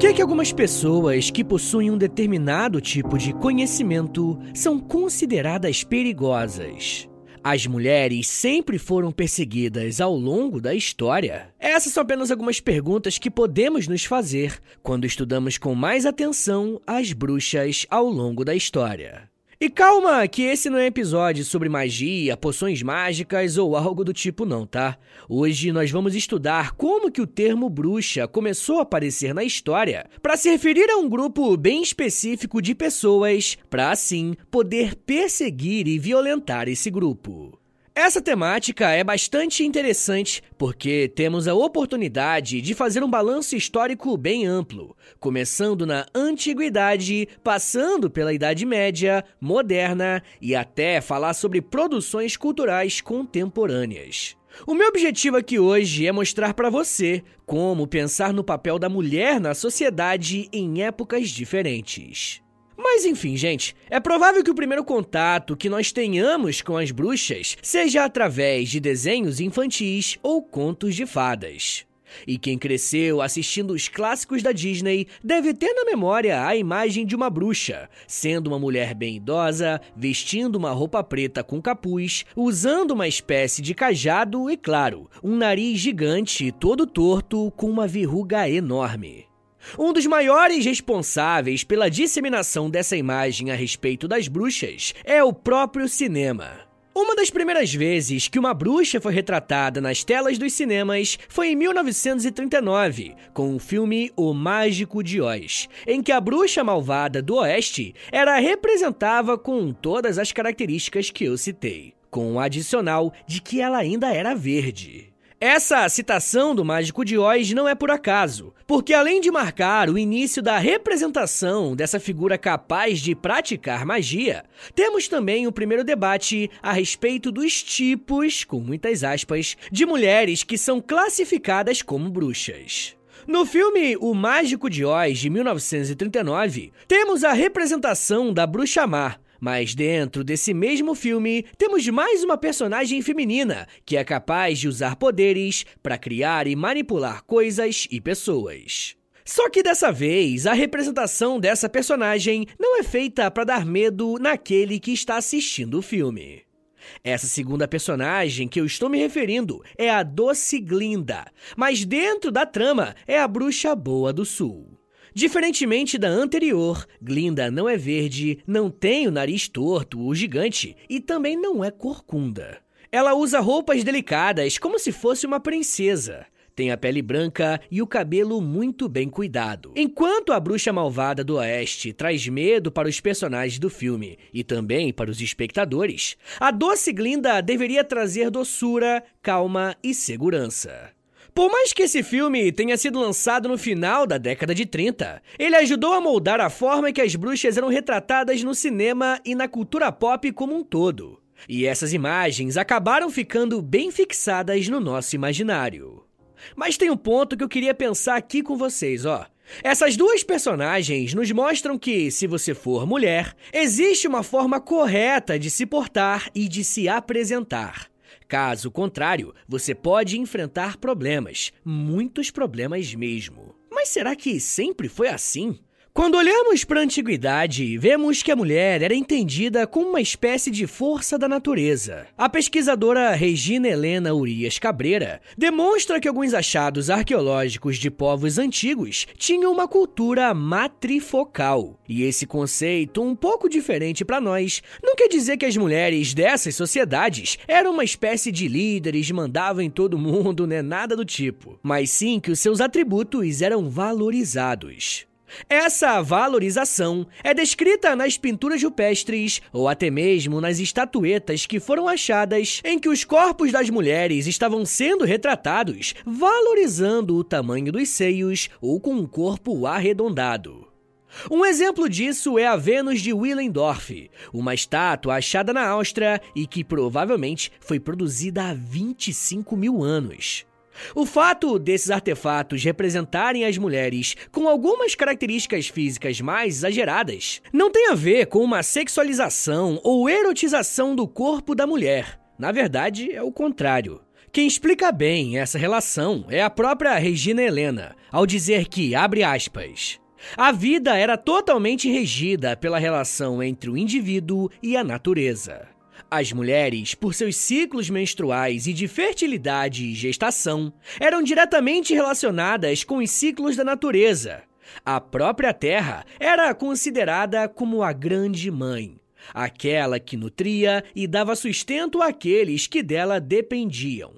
que, que algumas pessoas que possuem um determinado tipo de conhecimento são consideradas perigosas? As mulheres sempre foram perseguidas ao longo da história? Essas são apenas algumas perguntas que podemos nos fazer quando estudamos com mais atenção as bruxas ao longo da história. E calma, que esse não é episódio sobre magia, poções mágicas ou algo do tipo não, tá? Hoje nós vamos estudar como que o termo bruxa começou a aparecer na história para se referir a um grupo bem específico de pessoas, para assim poder perseguir e violentar esse grupo. Essa temática é bastante interessante porque temos a oportunidade de fazer um balanço histórico bem amplo, começando na antiguidade, passando pela Idade Média, moderna e até falar sobre produções culturais contemporâneas. O meu objetivo aqui hoje é mostrar para você como pensar no papel da mulher na sociedade em épocas diferentes. Mas enfim, gente, é provável que o primeiro contato que nós tenhamos com as bruxas seja através de desenhos infantis ou contos de fadas. E quem cresceu assistindo os clássicos da Disney deve ter na memória a imagem de uma bruxa, sendo uma mulher bem idosa, vestindo uma roupa preta com capuz, usando uma espécie de cajado e, claro, um nariz gigante todo torto com uma verruga enorme. Um dos maiores responsáveis pela disseminação dessa imagem a respeito das bruxas é o próprio cinema. Uma das primeiras vezes que uma bruxa foi retratada nas telas dos cinemas foi em 1939, com o filme O Mágico de Oz, em que a bruxa malvada do Oeste era representada com todas as características que eu citei, com o adicional de que ela ainda era verde. Essa citação do Mágico de Oz não é por acaso, porque além de marcar o início da representação dessa figura capaz de praticar magia, temos também o primeiro debate a respeito dos tipos, com muitas aspas, de mulheres que são classificadas como bruxas. No filme O Mágico de Oz, de 1939, temos a representação da Bruxa Má, mas dentro desse mesmo filme, temos mais uma personagem feminina que é capaz de usar poderes para criar e manipular coisas e pessoas. Só que dessa vez, a representação dessa personagem não é feita para dar medo naquele que está assistindo o filme. Essa segunda personagem que eu estou me referindo é a Doce Glinda, mas dentro da trama é a Bruxa Boa do Sul. Diferentemente da anterior, Glinda não é verde, não tem o nariz torto ou gigante e também não é corcunda. Ela usa roupas delicadas como se fosse uma princesa. Tem a pele branca e o cabelo muito bem cuidado. Enquanto a bruxa malvada do Oeste traz medo para os personagens do filme e também para os espectadores, a doce Glinda deveria trazer doçura, calma e segurança. Por mais que esse filme tenha sido lançado no final da década de 30, ele ajudou a moldar a forma que as bruxas eram retratadas no cinema e na cultura pop como um todo. E essas imagens acabaram ficando bem fixadas no nosso imaginário. Mas tem um ponto que eu queria pensar aqui com vocês, ó. Essas duas personagens nos mostram que, se você for mulher, existe uma forma correta de se portar e de se apresentar. Caso contrário, você pode enfrentar problemas, muitos problemas mesmo. Mas será que sempre foi assim? Quando olhamos para a antiguidade, vemos que a mulher era entendida como uma espécie de força da natureza. A pesquisadora Regina Helena Urias Cabreira demonstra que alguns achados arqueológicos de povos antigos tinham uma cultura matrifocal. E esse conceito, um pouco diferente para nós, não quer dizer que as mulheres dessas sociedades eram uma espécie de líderes, mandavam em todo mundo, né? Nada do tipo. Mas sim que os seus atributos eram valorizados. Essa valorização é descrita nas pinturas rupestres ou até mesmo nas estatuetas que foram achadas em que os corpos das mulheres estavam sendo retratados, valorizando o tamanho dos seios ou com um corpo arredondado. Um exemplo disso é a Vênus de Willendorf, uma estátua achada na Áustria e que provavelmente foi produzida há 25 mil anos. O fato desses artefatos representarem as mulheres com algumas características físicas mais exageradas não tem a ver com uma sexualização ou erotização do corpo da mulher. Na verdade, é o contrário. Quem explica bem essa relação é a própria Regina Helena, ao dizer que, abre aspas, a vida era totalmente regida pela relação entre o indivíduo e a natureza. As mulheres, por seus ciclos menstruais e de fertilidade e gestação, eram diretamente relacionadas com os ciclos da natureza. A própria Terra era considerada como a Grande Mãe, aquela que nutria e dava sustento àqueles que dela dependiam.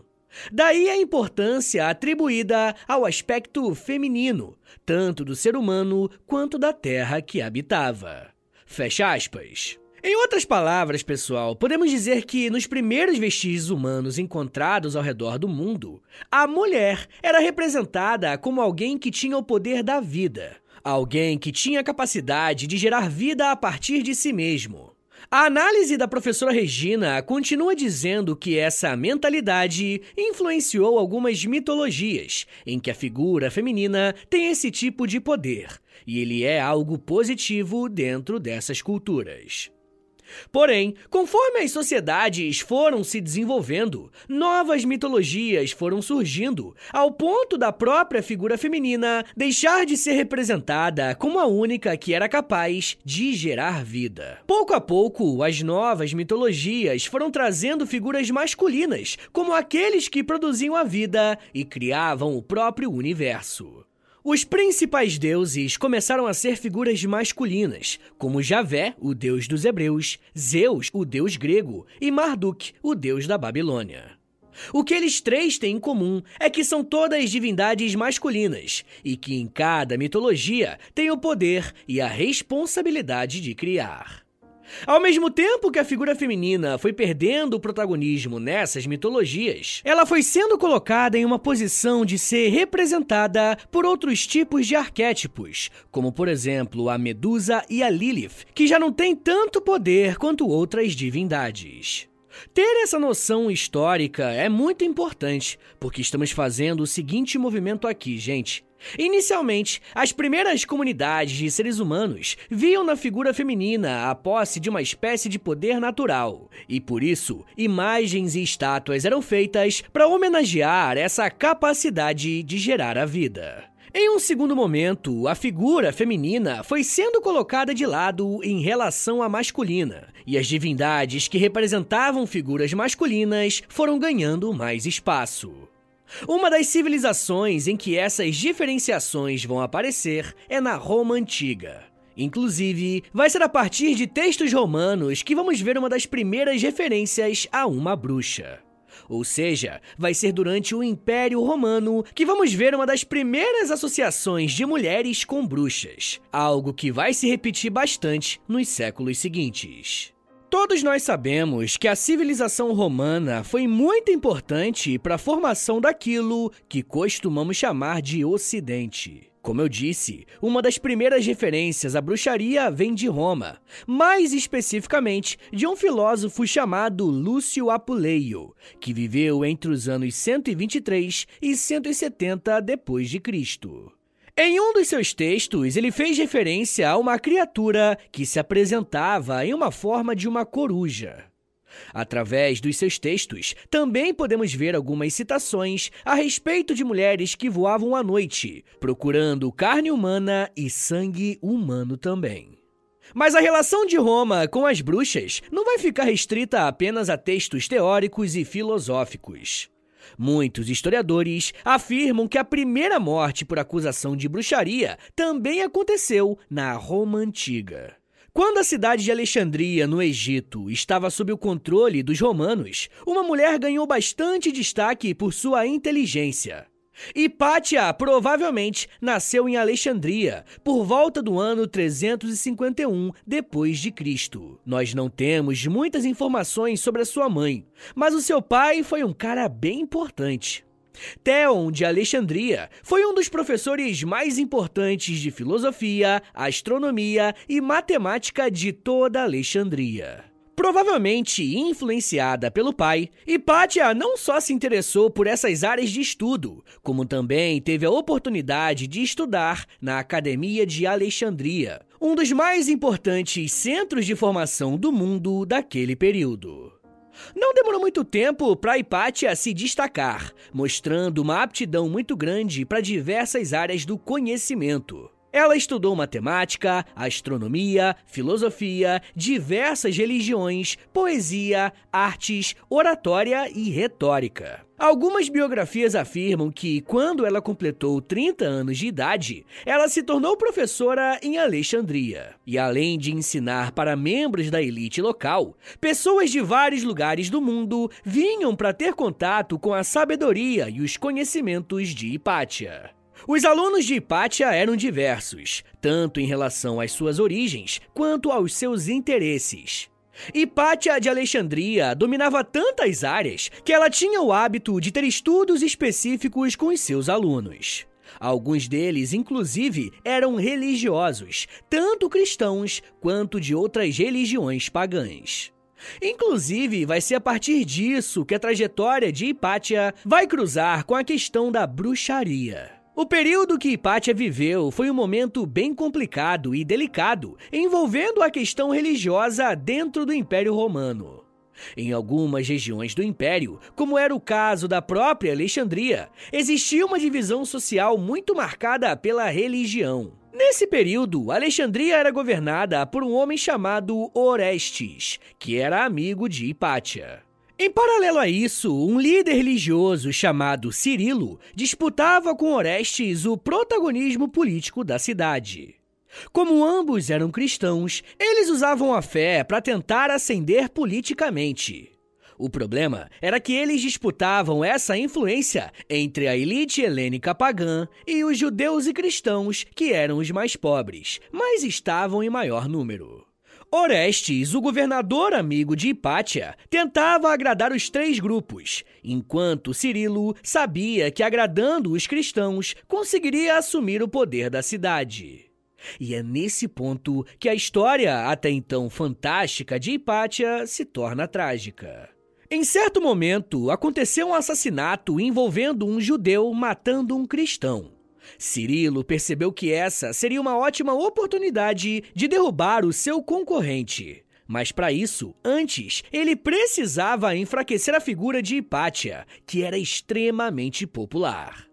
Daí a importância atribuída ao aspecto feminino, tanto do ser humano quanto da terra que habitava. Fecha aspas. Em outras palavras, pessoal, podemos dizer que nos primeiros vestígios humanos encontrados ao redor do mundo, a mulher era representada como alguém que tinha o poder da vida, alguém que tinha a capacidade de gerar vida a partir de si mesmo. A análise da professora Regina continua dizendo que essa mentalidade influenciou algumas mitologias em que a figura feminina tem esse tipo de poder, e ele é algo positivo dentro dessas culturas. Porém, conforme as sociedades foram se desenvolvendo, novas mitologias foram surgindo, ao ponto da própria figura feminina deixar de ser representada como a única que era capaz de gerar vida. Pouco a pouco, as novas mitologias foram trazendo figuras masculinas, como aqueles que produziam a vida e criavam o próprio universo. Os principais deuses começaram a ser figuras masculinas, como Javé, o deus dos hebreus, Zeus, o deus grego, e Marduk, o deus da Babilônia. O que eles três têm em comum é que são todas divindades masculinas e que em cada mitologia têm o poder e a responsabilidade de criar. Ao mesmo tempo que a figura feminina foi perdendo o protagonismo nessas mitologias, ela foi sendo colocada em uma posição de ser representada por outros tipos de arquétipos, como por exemplo a Medusa e a Lilith, que já não têm tanto poder quanto outras divindades. Ter essa noção histórica é muito importante, porque estamos fazendo o seguinte movimento aqui, gente. Inicialmente, as primeiras comunidades de seres humanos viam na figura feminina a posse de uma espécie de poder natural, e por isso, imagens e estátuas eram feitas para homenagear essa capacidade de gerar a vida. Em um segundo momento, a figura feminina foi sendo colocada de lado em relação à masculina, e as divindades que representavam figuras masculinas foram ganhando mais espaço. Uma das civilizações em que essas diferenciações vão aparecer é na Roma Antiga. Inclusive, vai ser a partir de textos romanos que vamos ver uma das primeiras referências a uma bruxa. Ou seja, vai ser durante o Império Romano que vamos ver uma das primeiras associações de mulheres com bruxas, algo que vai se repetir bastante nos séculos seguintes. Todos nós sabemos que a civilização romana foi muito importante para a formação daquilo que costumamos chamar de Ocidente. Como eu disse, uma das primeiras referências à bruxaria vem de Roma, mais especificamente de um filósofo chamado Lúcio Apuleio, que viveu entre os anos 123 e 170 depois de Cristo. Em um dos seus textos, ele fez referência a uma criatura que se apresentava em uma forma de uma coruja. Através dos seus textos, também podemos ver algumas citações a respeito de mulheres que voavam à noite, procurando carne humana e sangue humano também. Mas a relação de Roma com as bruxas não vai ficar restrita apenas a textos teóricos e filosóficos. Muitos historiadores afirmam que a primeira morte por acusação de bruxaria também aconteceu na Roma Antiga. Quando a cidade de Alexandria, no Egito, estava sob o controle dos romanos, uma mulher ganhou bastante destaque por sua inteligência. Hipátia provavelmente nasceu em Alexandria por volta do ano 351 depois de Cristo. Nós não temos muitas informações sobre a sua mãe, mas o seu pai foi um cara bem importante. Theon de Alexandria foi um dos professores mais importantes de filosofia, astronomia e matemática de toda Alexandria. Provavelmente influenciada pelo pai, Hipátia não só se interessou por essas áreas de estudo, como também teve a oportunidade de estudar na Academia de Alexandria, um dos mais importantes centros de formação do mundo daquele período. Não demorou muito tempo para Hipátia se destacar, mostrando uma aptidão muito grande para diversas áreas do conhecimento. Ela estudou matemática, astronomia, filosofia, diversas religiões, poesia, artes, oratória e retórica. Algumas biografias afirmam que, quando ela completou 30 anos de idade, ela se tornou professora em Alexandria. E além de ensinar para membros da elite local, pessoas de vários lugares do mundo vinham para ter contato com a sabedoria e os conhecimentos de Hipátia. Os alunos de Hipátia eram diversos, tanto em relação às suas origens quanto aos seus interesses. Hipátia de Alexandria dominava tantas áreas que ela tinha o hábito de ter estudos específicos com os seus alunos. Alguns deles, inclusive, eram religiosos, tanto cristãos quanto de outras religiões pagãs. Inclusive, vai ser a partir disso que a trajetória de Hipátia vai cruzar com a questão da bruxaria. O período que Hipátia viveu foi um momento bem complicado e delicado, envolvendo a questão religiosa dentro do Império Romano. Em algumas regiões do império, como era o caso da própria Alexandria, existia uma divisão social muito marcada pela religião. Nesse período, Alexandria era governada por um homem chamado Orestes, que era amigo de Hipátia. Em paralelo a isso, um líder religioso chamado Cirilo disputava com Orestes o protagonismo político da cidade. Como ambos eram cristãos, eles usavam a fé para tentar ascender politicamente. O problema era que eles disputavam essa influência entre a elite helênica pagã e os judeus e cristãos, que eram os mais pobres, mas estavam em maior número. Orestes, o governador amigo de Hipátia, tentava agradar os três grupos, enquanto Cirilo sabia que agradando os cristãos conseguiria assumir o poder da cidade. E é nesse ponto que a história, até então fantástica, de Hipátia se torna trágica. Em certo momento, aconteceu um assassinato envolvendo um judeu matando um cristão. Cirilo percebeu que essa seria uma ótima oportunidade de derrubar o seu concorrente. Mas para isso, antes, ele precisava enfraquecer a figura de Hipátia, que era extremamente popular.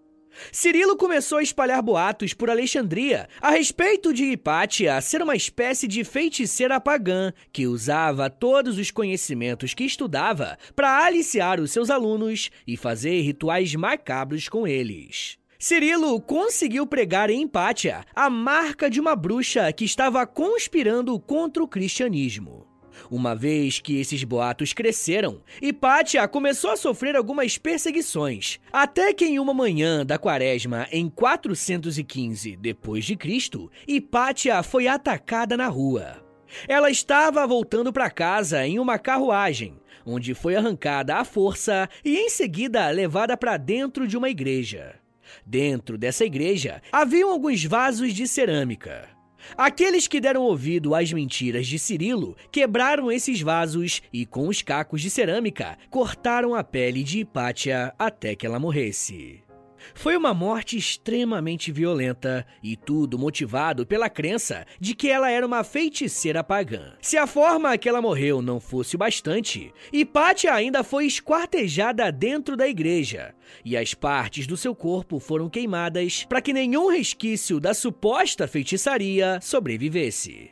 Cirilo começou a espalhar boatos por Alexandria a respeito de Hipátia ser uma espécie de feiticeira pagã que usava todos os conhecimentos que estudava para aliciar os seus alunos e fazer rituais macabros com eles. Cirilo conseguiu pregar em Empátia a marca de uma bruxa que estava conspirando contra o cristianismo. Uma vez que esses boatos cresceram, Hipátia começou a sofrer algumas perseguições, até que em uma manhã da quaresma em 415 depois de Cristo, Hipátia foi atacada na rua. Ela estava voltando para casa em uma carruagem, onde foi arrancada à força e em seguida levada para dentro de uma igreja. Dentro dessa igreja haviam alguns vasos de cerâmica. Aqueles que deram ouvido às mentiras de Cirilo quebraram esses vasos e, com os cacos de cerâmica, cortaram a pele de Hipátia até que ela morresse. Foi uma morte extremamente violenta e tudo motivado pela crença de que ela era uma feiticeira pagã. Se a forma que ela morreu não fosse o bastante, Hipátia ainda foi esquartejada dentro da igreja e as partes do seu corpo foram queimadas para que nenhum resquício da suposta feitiçaria sobrevivesse.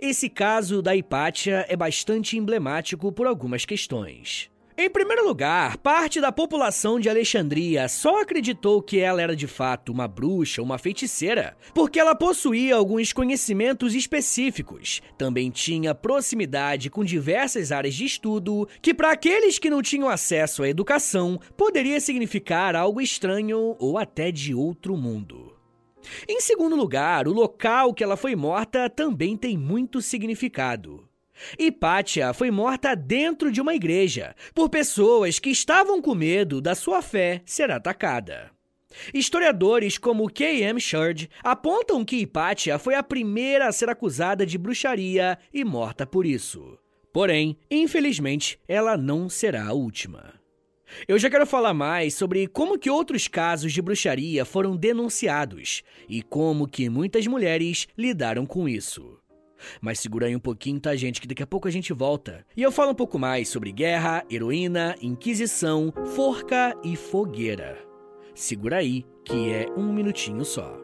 Esse caso da Hipátia é bastante emblemático por algumas questões. Em primeiro lugar, parte da população de Alexandria só acreditou que ela era de fato uma bruxa, uma feiticeira, porque ela possuía alguns conhecimentos específicos. Também tinha proximidade com diversas áreas de estudo, que para aqueles que não tinham acesso à educação, poderia significar algo estranho ou até de outro mundo. Em segundo lugar, o local que ela foi morta também tem muito significado. Hipátia foi morta dentro de uma igreja, por pessoas que estavam com medo da sua fé ser atacada. Historiadores como K.M. Sherd apontam que Hipátia foi a primeira a ser acusada de bruxaria e morta por isso. Porém, infelizmente, ela não será a última. Eu já quero falar mais sobre como que outros casos de bruxaria foram denunciados e como que muitas mulheres lidaram com isso. Mas segura aí um pouquinho, tá, gente? Que daqui a pouco a gente volta. E eu falo um pouco mais sobre guerra, heroína, inquisição, forca e fogueira. Segura aí, que é um minutinho só.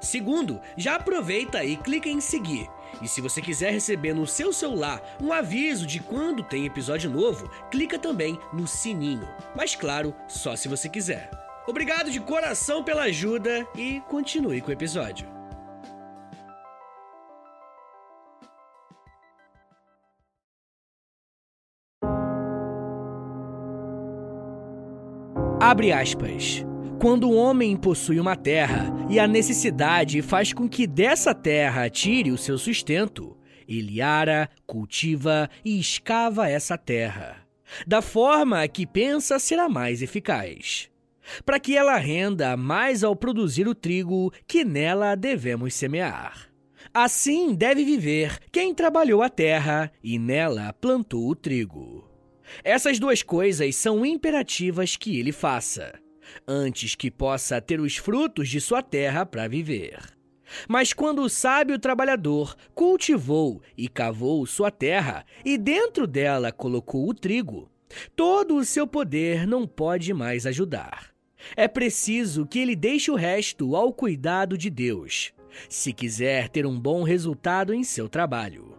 Segundo, já aproveita e clica em seguir. E se você quiser receber no seu celular um aviso de quando tem episódio novo, clica também no sininho. Mas claro, só se você quiser. Obrigado de coração pela ajuda e continue com o episódio. Abre aspas. Quando o homem possui uma terra e a necessidade faz com que dessa terra tire o seu sustento, ele ara, cultiva e escava essa terra, da forma que pensa será mais eficaz, para que ela renda mais ao produzir o trigo que nela devemos semear. Assim deve viver quem trabalhou a terra e nela plantou o trigo. Essas duas coisas são imperativas que ele faça antes que possa ter os frutos de sua terra para viver. Mas quando o sábio trabalhador cultivou e cavou sua terra e dentro dela colocou o trigo, todo o seu poder não pode mais ajudar. É preciso que ele deixe o resto ao cuidado de Deus, se quiser ter um bom resultado em seu trabalho.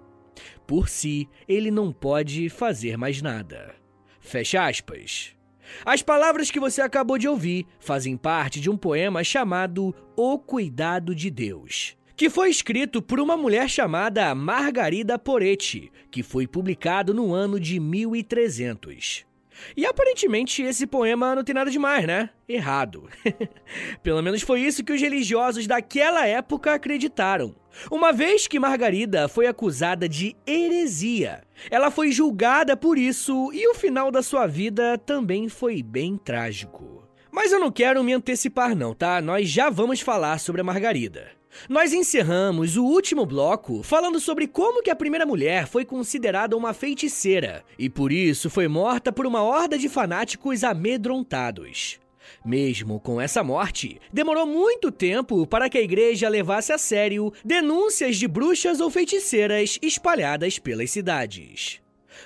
Por si, ele não pode fazer mais nada. Fecha aspas. As palavras que você acabou de ouvir fazem parte de um poema chamado O Cuidado de Deus, que foi escrito por uma mulher chamada Margarida Poretti, que foi publicado no ano de 1300. E aparentemente esse poema não tem nada demais, né? Errado. Pelo menos foi isso que os religiosos daquela época acreditaram. Uma vez que Margarida foi acusada de heresia, ela foi julgada por isso e o final da sua vida também foi bem trágico. Mas eu não quero me antecipar não, tá? Nós já vamos falar sobre a Margarida. Nós encerramos o último bloco falando sobre como que a primeira mulher foi considerada uma feiticeira e por isso foi morta por uma horda de fanáticos amedrontados. Mesmo com essa morte, demorou muito tempo para que a igreja levasse a sério denúncias de bruxas ou feiticeiras espalhadas pelas cidades.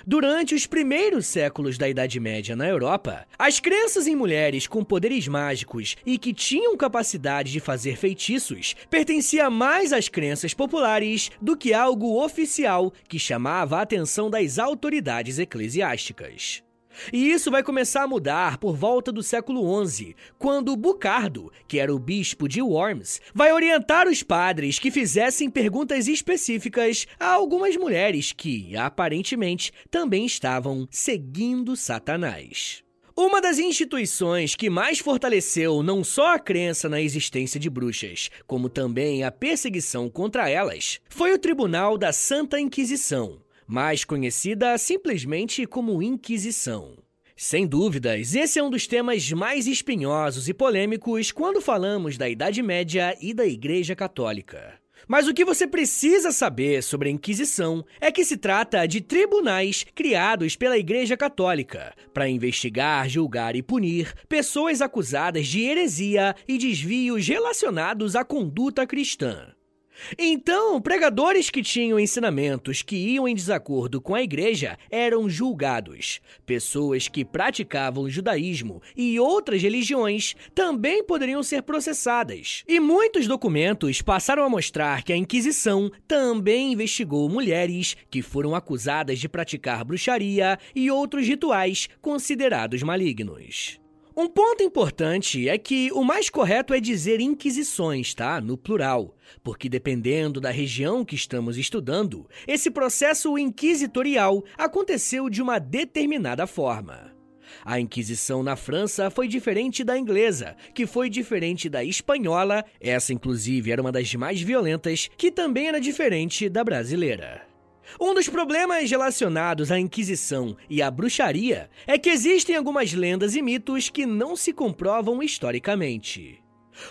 Durante os primeiros séculos da Idade Média na Europa, as crenças em mulheres com poderes mágicos e que tinham capacidade de fazer feitiços pertencia mais às crenças populares do que algo oficial que chamava a atenção das autoridades eclesiásticas. E isso vai começar a mudar por volta do século XI, quando Bucardo, que era o bispo de Worms, vai orientar os padres que fizessem perguntas específicas a algumas mulheres que, aparentemente, também estavam seguindo Satanás. Uma das instituições que mais fortaleceu não só a crença na existência de bruxas, como também a perseguição contra elas, foi o Tribunal da Santa Inquisição, mais conhecida simplesmente como Inquisição. Sem dúvidas, esse é um dos temas mais espinhosos e polêmicos quando falamos da Idade Média e da Igreja Católica. Mas o que você precisa saber sobre a Inquisição é que se trata de tribunais criados pela Igreja Católica para investigar, julgar e punir pessoas acusadas de heresia e desvios relacionados à conduta cristã. Então, pregadores que tinham ensinamentos que iam em desacordo com a igreja eram julgados. Pessoas que praticavam judaísmo e outras religiões também poderiam ser processadas. E muitos documentos passaram a mostrar que a Inquisição também investigou mulheres que foram acusadas de praticar bruxaria e outros rituais considerados malignos. Um ponto importante é que o mais correto é dizer inquisições, tá? No plural, porque dependendo da região que estamos estudando, esse processo inquisitorial aconteceu de uma determinada forma. A Inquisição na França foi diferente da inglesa, que foi diferente da espanhola, essa inclusive era uma das mais violentas, que também era diferente da brasileira. Um dos problemas relacionados à Inquisição e à bruxaria é que existem algumas lendas e mitos que não se comprovam historicamente.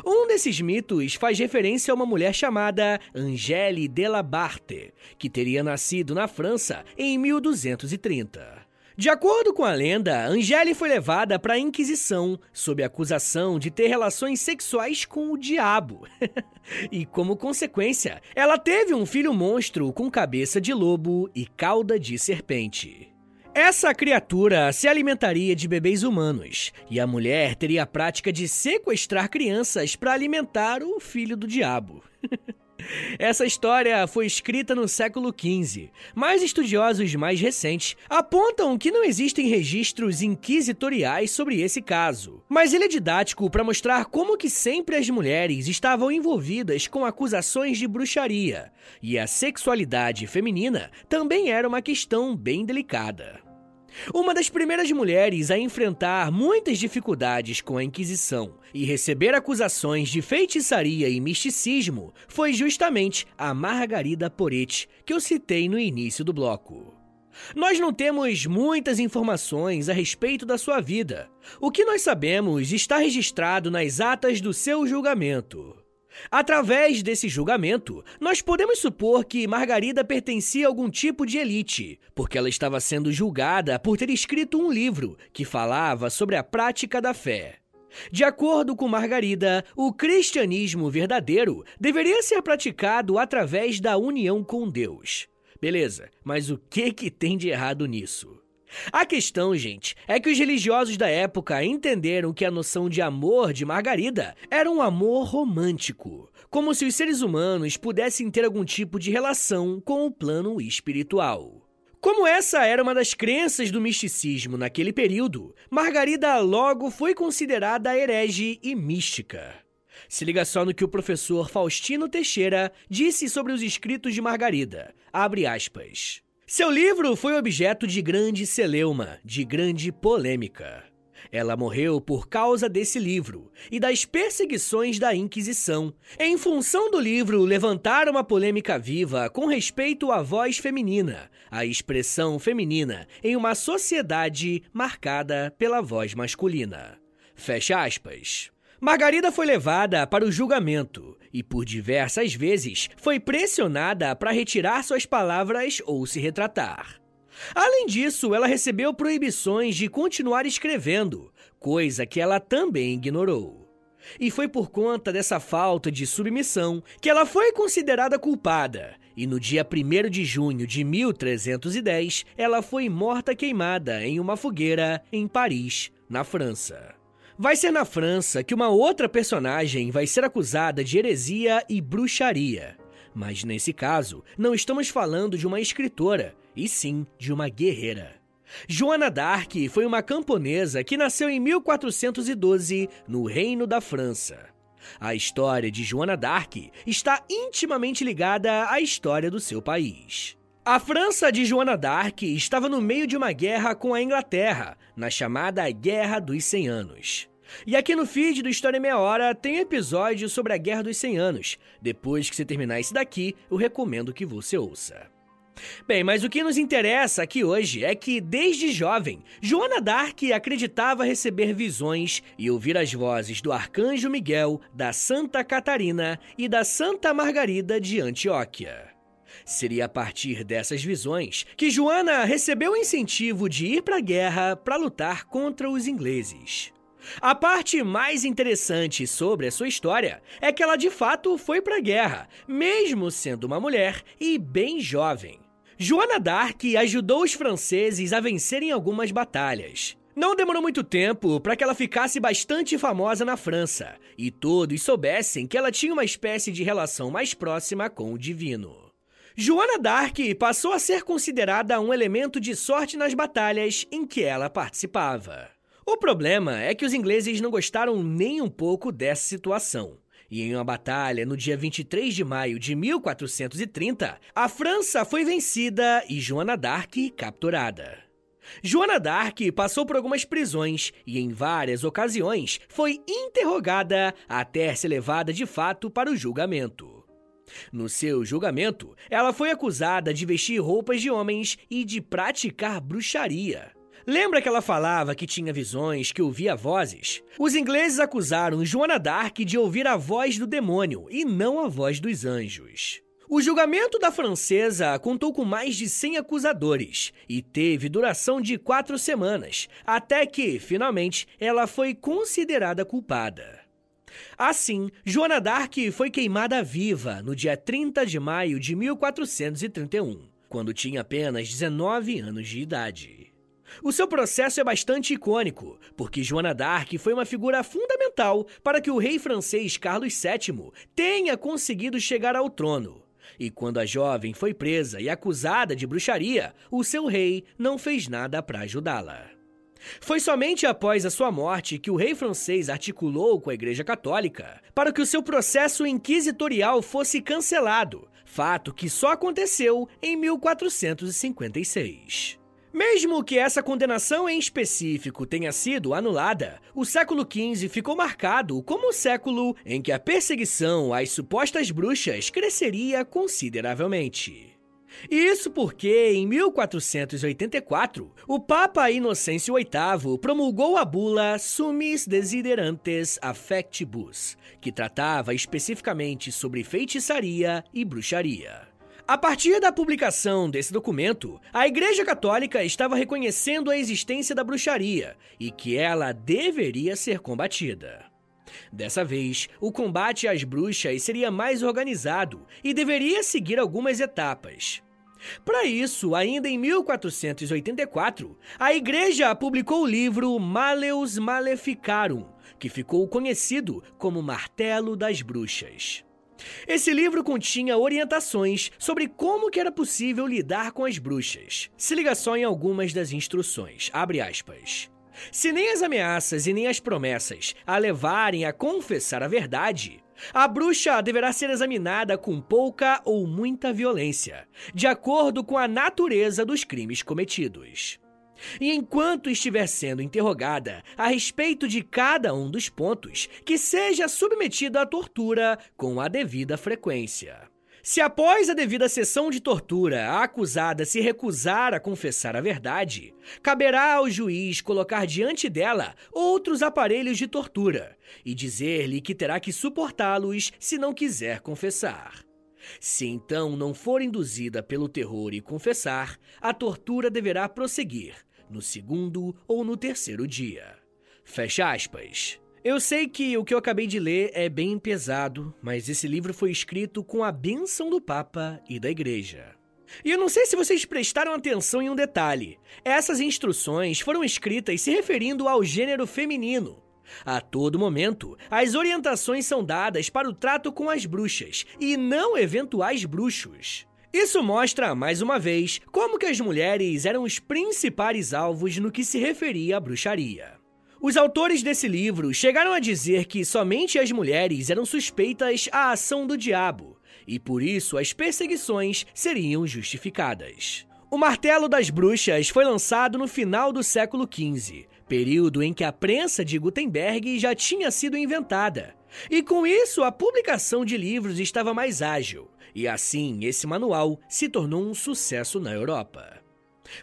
Um desses mitos faz referência a uma mulher chamada Angèle de la Barthe, que teria nascido na França em 1230. De acordo com a lenda, Angèle foi levada para a Inquisição sob acusação de ter relações sexuais com o diabo. e como consequência, ela teve um filho monstro com cabeça de lobo e cauda de serpente. Essa criatura se alimentaria de bebês humanos, e a mulher teria a prática de sequestrar crianças para alimentar o filho do diabo. Essa história foi escrita no século XV, mas estudiosos mais recentes apontam que não existem registros inquisitoriais sobre esse caso. Mas ele é didático para mostrar como que sempre as mulheres estavam envolvidas com acusações de bruxaria, e a sexualidade feminina também era uma questão bem delicada. Uma das primeiras mulheres a enfrentar muitas dificuldades com a Inquisição e receber acusações de feitiçaria e misticismo foi justamente a Margarida Poretti, que eu citei no início do bloco. Nós não temos muitas informações a respeito da sua vida. O que nós sabemos está registrado nas atas do seu julgamento. Através desse julgamento, nós podemos supor que Margarida pertencia a algum tipo de elite, porque ela estava sendo julgada por ter escrito um livro que falava sobre a prática da fé. De acordo com Margarida, o cristianismo verdadeiro deveria ser praticado através da união com Deus. Beleza, mas o que que tem de errado nisso? A questão, gente, é que os religiosos da época entenderam que a noção de amor de Margarida era um amor romântico, como se os seres humanos pudessem ter algum tipo de relação com o plano espiritual. Como essa era uma das crenças do misticismo naquele período, Margarida logo foi considerada herege e mística. Se liga só no que o professor Faustino Teixeira disse sobre os escritos de Margarida. Abre aspas. Seu livro foi objeto de grande celeuma, de grande polêmica. Ela morreu por causa desse livro e das perseguições da Inquisição. Em função do livro levantar uma polêmica viva com respeito à voz feminina, a expressão feminina em uma sociedade marcada pela voz masculina. Fecha aspas. Margarida foi levada para o julgamento e, por diversas vezes, foi pressionada para retirar suas palavras ou se retratar. Além disso, ela recebeu proibições de continuar escrevendo, coisa que ela também ignorou. E foi por conta dessa falta de submissão que ela foi considerada culpada, e no dia 1 de junho de 1310 ela foi morta queimada em uma fogueira em Paris, na França. Vai ser na França que uma outra personagem vai ser acusada de heresia e bruxaria. Mas nesse caso, não estamos falando de uma escritora, e sim de uma guerreira. Joana d'Arc foi uma camponesa que nasceu em 1412 no Reino da França. A história de Joana d'Arc está intimamente ligada à história do seu país. A França de Joana d'Arc estava no meio de uma guerra com a Inglaterra, na chamada Guerra dos Cem Anos. E aqui no feed do História em Meia Hora tem episódio sobre a Guerra dos Cem Anos. Depois que você terminar esse daqui, eu recomendo que você ouça. Bem, mas o que nos interessa aqui hoje é que, desde jovem, Joana d'Arc acreditava receber visões e ouvir as vozes do Arcanjo Miguel, da Santa Catarina e da Santa Margarida de Antioquia. Seria a partir dessas visões que Joana recebeu o incentivo de ir para a guerra para lutar contra os ingleses. A parte mais interessante sobre a sua história é que ela de fato foi para a guerra, mesmo sendo uma mulher e bem jovem. Joana d'Arc ajudou os franceses a vencerem algumas batalhas. Não demorou muito tempo para que ela ficasse bastante famosa na França e todos soubessem que ela tinha uma espécie de relação mais próxima com o divino. Joana d'Arc passou a ser considerada um elemento de sorte nas batalhas em que ela participava. O problema é que os ingleses não gostaram nem um pouco dessa situação. E em uma batalha no dia 23 de maio de 1430, a França foi vencida e Joana d'Arc capturada. Joana d'Arc passou por algumas prisões e, em várias ocasiões, foi interrogada até ser levada de fato para o julgamento. No seu julgamento, ela foi acusada de vestir roupas de homens e de praticar bruxaria. Lembra que ela falava que tinha visões, que ouvia vozes? Os ingleses acusaram Joana d'Arc de ouvir a voz do demônio e não a voz dos anjos. O julgamento da francesa contou com mais de 100 acusadores e teve duração de quatro semanas, até que, finalmente, ela foi considerada culpada. Assim, Joana d'Arc foi queimada viva no dia 30 de maio de 1431, quando tinha apenas 19 anos de idade. O seu processo é bastante icônico, porque Joana d'Arc foi uma figura fundamental para que o rei francês Carlos VII tenha conseguido chegar ao trono. E quando a jovem foi presa e acusada de bruxaria, o seu rei não fez nada para ajudá-la. Foi somente após a sua morte que o rei francês articulou com a Igreja Católica para que o seu processo inquisitorial fosse cancelado, fato que só aconteceu em 1456. Mesmo que essa condenação em específico tenha sido anulada, o século XV ficou marcado como o século em que a perseguição às supostas bruxas cresceria consideravelmente. Isso porque, em 1484, o Papa Inocêncio VIII promulgou a bula Sumis Desiderantes Affectibus, que tratava especificamente sobre feitiçaria e bruxaria. A partir da publicação desse documento, a Igreja Católica estava reconhecendo a existência da bruxaria e que ela deveria ser combatida. Dessa vez, o combate às bruxas seria mais organizado e deveria seguir algumas etapas. Para isso, ainda em 1484, a Igreja publicou o livro Maleus Maleficarum, que ficou conhecido como Martelo das Bruxas. Esse livro continha orientações sobre como que era possível lidar com as bruxas. Se liga só em algumas das instruções. Abre aspas. Se nem as ameaças e nem as promessas a levarem a confessar a verdade, a bruxa deverá ser examinada com pouca ou muita violência, de acordo com a natureza dos crimes cometidos. E enquanto estiver sendo interrogada a respeito de cada um dos pontos, que seja submetida à tortura com a devida frequência. Se após a devida sessão de tortura a acusada se recusar a confessar a verdade, caberá ao juiz colocar diante dela outros aparelhos de tortura e dizer-lhe que terá que suportá-los se não quiser confessar. Se então não for induzida pelo terror e confessar, a tortura deverá prosseguir, no segundo ou no terceiro dia. Fecha aspas. Eu sei que o que eu acabei de ler é bem pesado, mas esse livro foi escrito com a bênção do Papa e da Igreja. E eu não sei se vocês prestaram atenção em um detalhe. Essas instruções foram escritas se referindo ao gênero feminino. A todo momento, as orientações são dadas para o trato com as bruxas e não eventuais bruxos. Isso mostra, mais uma vez, como que as mulheres eram os principais alvos no que se referia à bruxaria. Os autores desse livro chegaram a dizer que somente as mulheres eram suspeitas à ação do diabo, e por isso as perseguições seriam justificadas. O Martelo das Bruxas foi lançado no final do século XV, período em que a prensa de Gutenberg já tinha sido inventada. E com isso, a publicação de livros estava mais ágil, e assim esse manual se tornou um sucesso na Europa.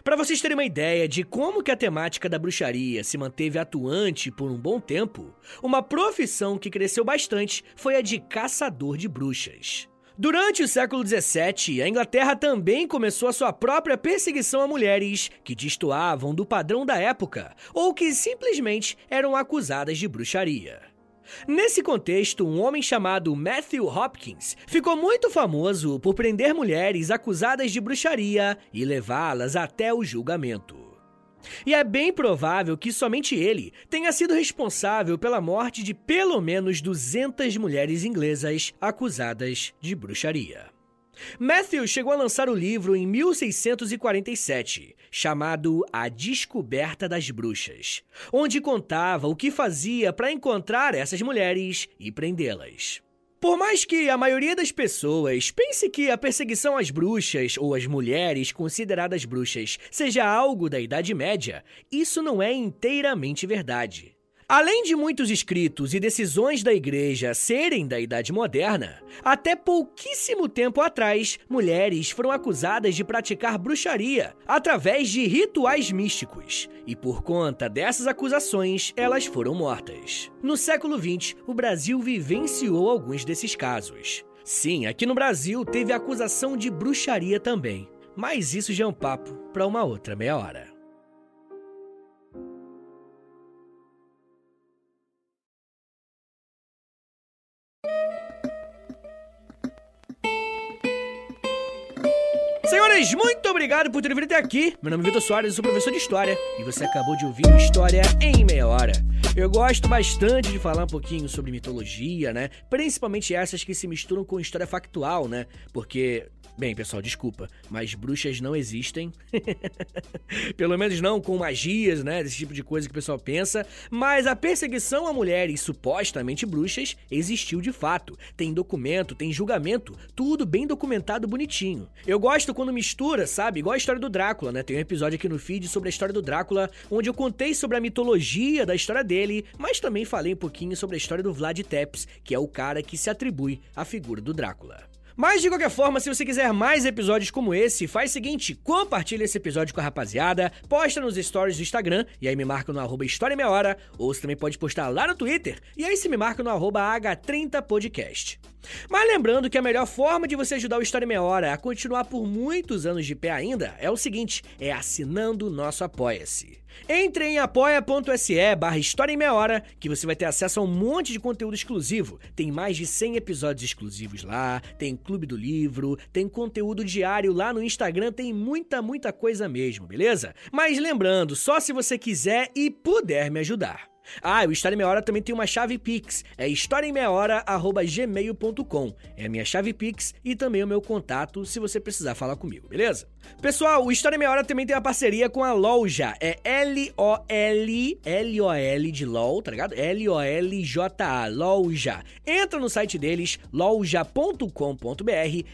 Para vocês terem uma ideia de como que a temática da bruxaria se manteve atuante por um bom tempo, uma profissão que cresceu bastante foi a de caçador de bruxas. Durante o século XVII, a Inglaterra também começou a sua própria perseguição a mulheres que destoavam do padrão da época ou que simplesmente eram acusadas de bruxaria. Nesse contexto, um homem chamado Matthew Hopkins ficou muito famoso por prender mulheres acusadas de bruxaria e levá-las até o julgamento. E é bem provável que somente ele tenha sido responsável pela morte de pelo menos 200 mulheres inglesas acusadas de bruxaria. Matthew chegou a lançar o livro em 1647, chamado A Descoberta das Bruxas, onde contava o que fazia para encontrar essas mulheres e prendê-las. Por mais que a maioria das pessoas pense que a perseguição às bruxas ou às mulheres consideradas bruxas seja algo da Idade Média, isso não é inteiramente verdade. Além de muitos escritos e decisões da igreja serem da Idade Moderna, até pouquíssimo tempo atrás, mulheres foram acusadas de praticar bruxaria através de rituais místicos, e por conta dessas acusações, elas foram mortas. No século XX, o Brasil vivenciou alguns desses casos. Sim, aqui no Brasil teve acusação de bruxaria também, mas isso já é um papo para uma outra meia hora. Nancy? Muito obrigado por ter vindo até aqui. Meu nome é Vitor Soares, eu sou professor de História e você acabou de ouvir História em Meia Hora. Eu gosto bastante de falar um pouquinho sobre mitologia, né? Principalmente essas que se misturam com história factual, né? Porque Bem, pessoal, desculpa, mas bruxas não existem. Pelo menos não com magias, né? Desse tipo de coisa que o pessoal pensa. Mas a perseguição a mulheres supostamente bruxas existiu de fato. Tem documento, tem julgamento, tudo bem documentado bonitinho. Eu gosto quando mistura, sabe? Igual a história do Drácula, né? Tem um episódio aqui no feed sobre a história do Drácula, onde eu contei sobre a mitologia da história dele, mas também falei um pouquinho sobre a história do Vlad Tepes, que é o cara que se atribui à figura do Drácula. Mas de qualquer forma, se você quiser mais episódios como esse, faz o seguinte: compartilha esse episódio com a rapaziada, posta nos stories do Instagram, e aí me marca no arroba História Meia Hora, ou você também pode postar lá no Twitter, e aí se me marca no arroba H30podcast. Mas lembrando que a melhor forma de você ajudar o História Meia Hora a continuar por muitos anos de pé ainda é o seguinte: é assinando o nosso Apoia-se. Entre em apoia.se barra História em Meia Hora, que você vai ter acesso a um monte de conteúdo exclusivo. Tem mais de 100 episódios exclusivos lá, tem Clube do Livro, tem conteúdo diário lá no Instagram, tem muita, muita coisa mesmo, beleza? Mas lembrando, só se você quiser e puder me ajudar. Ah, o História em Meia Hora também tem uma chave Pix. É historiaemmeiahora.gmail.com. É a minha chave Pix e também o meu contato se você precisar falar comigo, beleza? Pessoal, o História em Meia Hora também tem uma parceria com a Loja. É L-O-L, L-O-L de LOL, tá ligado? L-O-L-J-A, Loja. Entra no site deles, loja.com.br,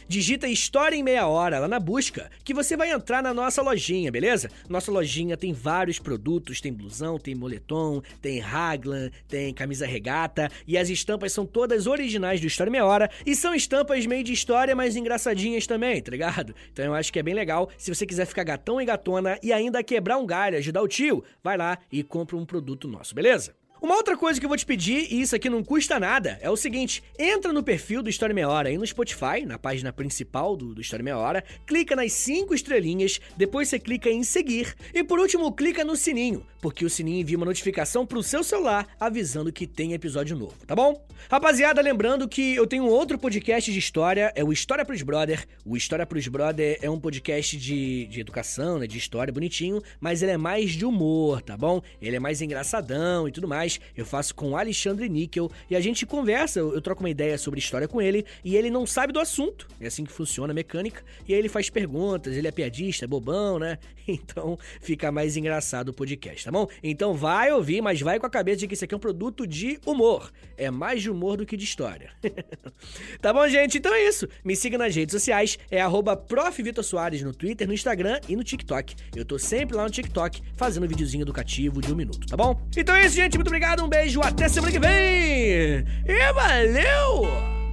digita História em Meia Hora lá na busca, que você vai entrar na nossa lojinha, beleza? Nossa lojinha tem vários produtos, tem blusão, tem moletom, tem tem raglan, tem camisa regata e as estampas são todas originais do História Meia Hora e são estampas meio de história, mas engraçadinhas também, tá ligado? Então eu acho que é bem legal. Se você quiser ficar gatão e gatona e ainda quebrar um galho, ajudar o tio, vai lá e compra um produto nosso, beleza? Uma outra coisa que eu vou te pedir, e isso aqui não custa nada, é o seguinte: entra no perfil do História Meia Hora aí no Spotify, na página principal do, do História Meia Hora, clica nas cinco estrelinhas, depois você clica em seguir e por último clica no sininho, porque o sininho envia uma notificação pro seu celular avisando que tem episódio novo, tá bom? Rapaziada, lembrando que eu tenho outro podcast de história, é o História pros Brother. O História pros Brother é um podcast de, de educação, né, de história, bonitinho, mas ele é mais de humor, tá bom? Ele é mais engraçadão e tudo mais eu faço com Alexandre Níquel e a gente conversa, eu, troco uma ideia sobre história com ele e ele não sabe do assunto. É assim que funciona a mecânica. E aí ele faz perguntas, ele é piadista, é bobão, né? Então fica mais engraçado o podcast, tá bom? Então vai ouvir, mas vai com a cabeça de que isso aqui é um produto de humor. É mais de humor do que de história. tá bom, gente? Então é isso. Me siga nas redes sociais, é arroba Soares no Twitter, no Instagram e no TikTok. Eu tô sempre lá no TikTok fazendo videozinho educativo de um minuto, tá bom? Então é isso, gente. Muito obrigado, um beijo, até semana que vem! E valeu!